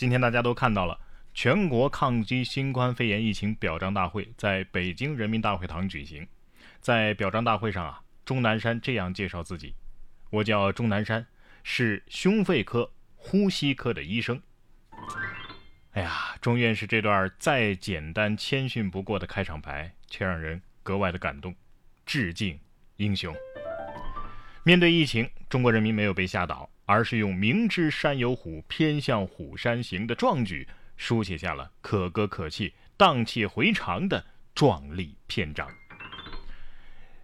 今天大家都看到了，全国抗击新冠肺炎疫情表彰大会在北京人民大会堂举行。在表彰大会上啊，钟南山这样介绍自己：“我叫钟南山，是胸肺科、呼吸科的医生。”哎呀，钟院士这段再简单谦逊不过的开场白，却让人格外的感动。致敬英雄！面对疫情，中国人民没有被吓倒。而是用“明知山有虎，偏向虎山行”的壮举，书写下了可歌可泣、荡气回肠的壮丽篇章。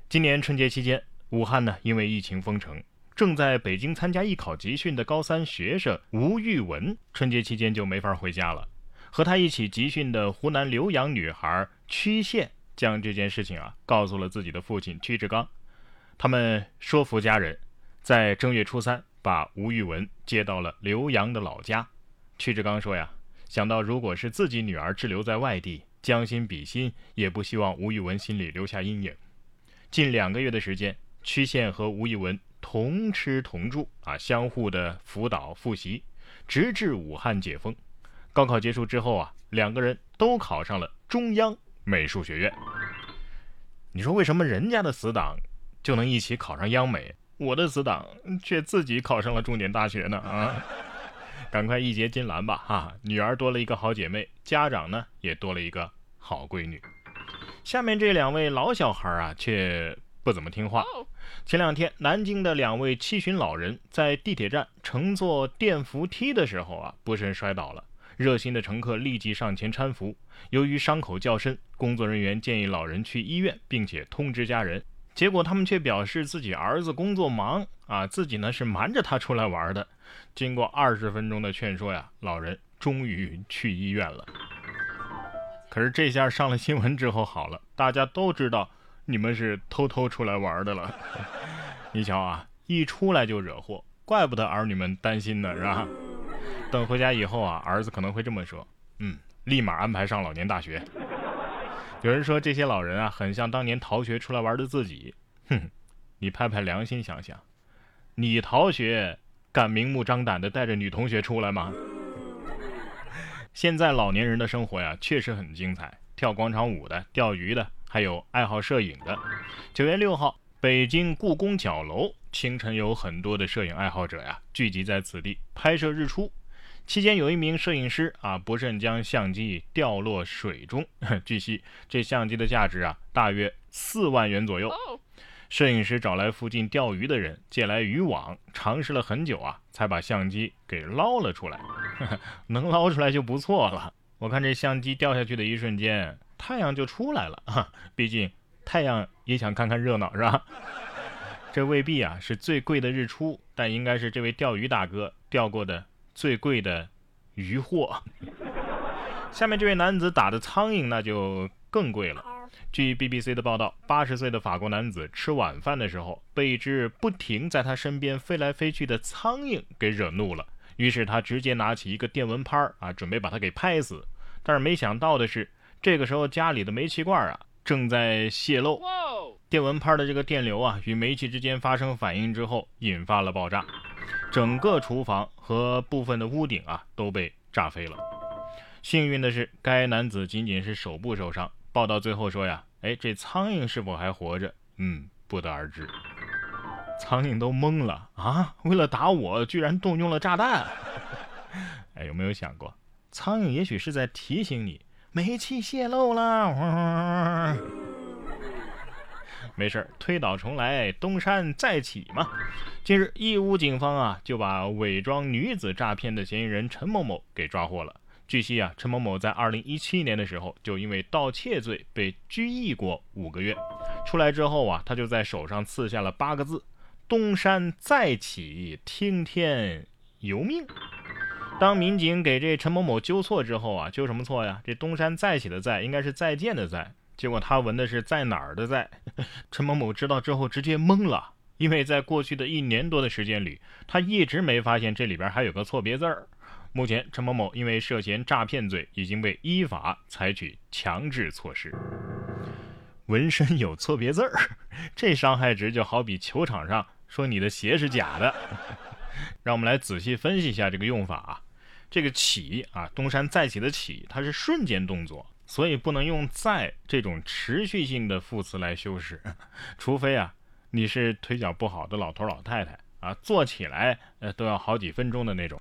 今年春节期间，武汉呢因为疫情封城，正在北京参加艺考集训的高三学生吴玉文，春节期间就没法回家了。和他一起集训的湖南浏阳女孩曲线，将这件事情啊告诉了自己的父亲屈志刚，他们说服家人，在正月初三。把吴玉文接到了浏阳的老家。屈志刚说呀，想到如果是自己女儿滞留在外地，将心比心，也不希望吴玉文心里留下阴影。近两个月的时间，曲线和吴玉文同吃同住啊，相互的辅导复习，直至武汉解封。高考结束之后啊，两个人都考上了中央美术学院。你说为什么人家的死党就能一起考上央美？我的死党却自己考上了重点大学呢啊！赶快义结金兰吧哈！女儿多了一个好姐妹，家长呢也多了一个好闺女。下面这两位老小孩啊，却不怎么听话。前两天，南京的两位七旬老人在地铁站乘坐电扶梯的时候啊，不慎摔倒了。热心的乘客立即上前搀扶。由于伤口较深，工作人员建议老人去医院，并且通知家人。结果他们却表示自己儿子工作忙啊，自己呢是瞒着他出来玩的。经过二十分钟的劝说呀，老人终于去医院了。可是这下上了新闻之后好了，大家都知道你们是偷偷出来玩的了。你瞧啊，一出来就惹祸，怪不得儿女们担心呢，是吧？等回家以后啊，儿子可能会这么说：嗯，立马安排上老年大学。有人说这些老人啊，很像当年逃学出来玩的自己。哼，你拍拍良心想想，你逃学敢明目张胆的带着女同学出来吗？现在老年人的生活呀，确实很精彩，跳广场舞的、钓鱼的，还有爱好摄影的。九月六号，北京故宫角楼清晨有很多的摄影爱好者呀，聚集在此地拍摄日出。期间有一名摄影师啊，不慎将相机掉落水中。据悉，这相机的价值啊，大约四万元左右。摄影师找来附近钓鱼的人，借来渔网，尝试了很久啊，才把相机给捞了出来。能捞出来就不错了。我看这相机掉下去的一瞬间，太阳就出来了。啊，毕竟太阳也想看看热闹，是吧？这未必啊是最贵的日出，但应该是这位钓鱼大哥钓过的。最贵的鱼货。下面这位男子打的苍蝇那就更贵了。据 BBC 的报道，八十岁的法国男子吃晚饭的时候，被一只不停在他身边飞来飞去的苍蝇给惹怒了，于是他直接拿起一个电蚊拍啊，准备把它给拍死。但是没想到的是，这个时候家里的煤气罐啊正在泄漏，电蚊拍的这个电流啊与煤气之间发生反应之后，引发了爆炸。整个厨房和部分的屋顶啊都被炸飞了。幸运的是，该男子仅仅是手部受伤。报道最后说呀，哎，这苍蝇是否还活着？嗯，不得而知。苍蝇都懵了啊！为了打我，居然动用了炸弹。哎，有没有想过，苍蝇也许是在提醒你，煤气泄漏了。没事推倒重来，东山再起嘛。近日，义乌警方啊就把伪装女子诈骗的嫌疑人陈某某给抓获了。据悉啊，陈某某在2017年的时候就因为盗窃罪被拘役过五个月。出来之后啊，他就在手上刺下了八个字：“东山再起，听天由命。”当民警给这陈某某纠错之后啊，纠什么错呀？这东山再起的再应该是再见的再，结果他纹的是在哪儿的在。陈某某知道之后直接懵了。因为在过去的一年多的时间里，他一直没发现这里边还有个错别字儿。目前，陈某某因为涉嫌诈骗罪，已经被依法采取强制措施。纹身有错别字儿，这伤害值就好比球场上说你的鞋是假的。让我们来仔细分析一下这个用法啊。这个起啊，东山再起的起，它是瞬间动作，所以不能用再这种持续性的副词来修饰，除非啊，你是腿脚不好的老头老太太啊，坐起来呃都要好几分钟的那种。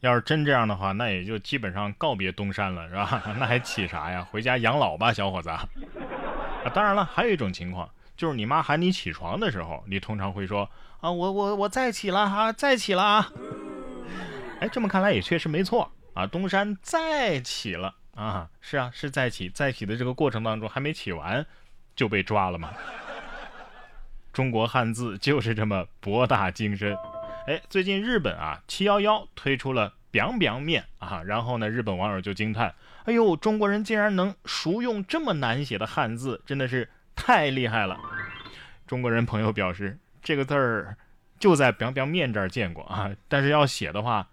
要是真这样的话，那也就基本上告别东山了，是吧？那还起啥呀？回家养老吧，小伙子。啊，当然了，还有一种情况，就是你妈喊你起床的时候，你通常会说啊，我我我再起了哈，再起了啊。哎，这么看来也确实没错啊，东山再起了啊，是啊，是再起，再起的这个过程当中还没起完，就被抓了嘛。中国汉字就是这么博大精深。哎，最近日本啊，七幺幺推出了丼丼面啊，然后呢，日本网友就惊叹：“哎呦，中国人竟然能熟用这么难写的汉字，真的是太厉害了！”中国人朋友表示，这个字儿就在丼丼面这儿见过啊，但是要写的话，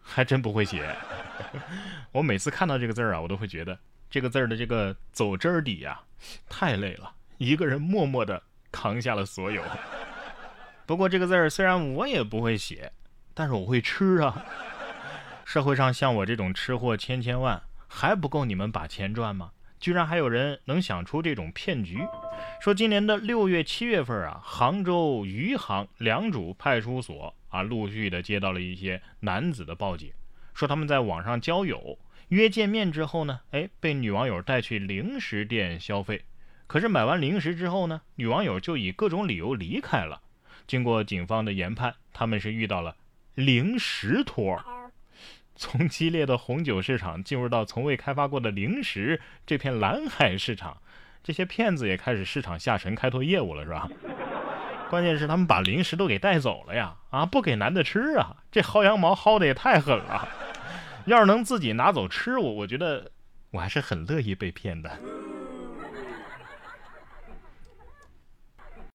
还真不会写。我每次看到这个字儿啊，我都会觉得这个字儿的这个走针儿底呀，太累了，一个人默默的扛下了所有。不过这个字儿虽然我也不会写，但是我会吃啊。社会上像我这种吃货千千万，还不够你们把钱赚吗？居然还有人能想出这种骗局。说今年的六月、七月份啊，杭州余杭良渚派出所啊，陆续的接到了一些男子的报警，说他们在网上交友，约见面之后呢，哎，被女网友带去零食店消费，可是买完零食之后呢，女网友就以各种理由离开了。经过警方的研判，他们是遇到了零食托，从激烈的红酒市场进入到从未开发过的零食这片蓝海市场，这些骗子也开始市场下沉开拓业务了，是吧？关键是他们把零食都给带走了呀！啊，不给男的吃啊，这薅羊毛薅的也太狠了！要是能自己拿走吃，我我觉得我还是很乐意被骗的。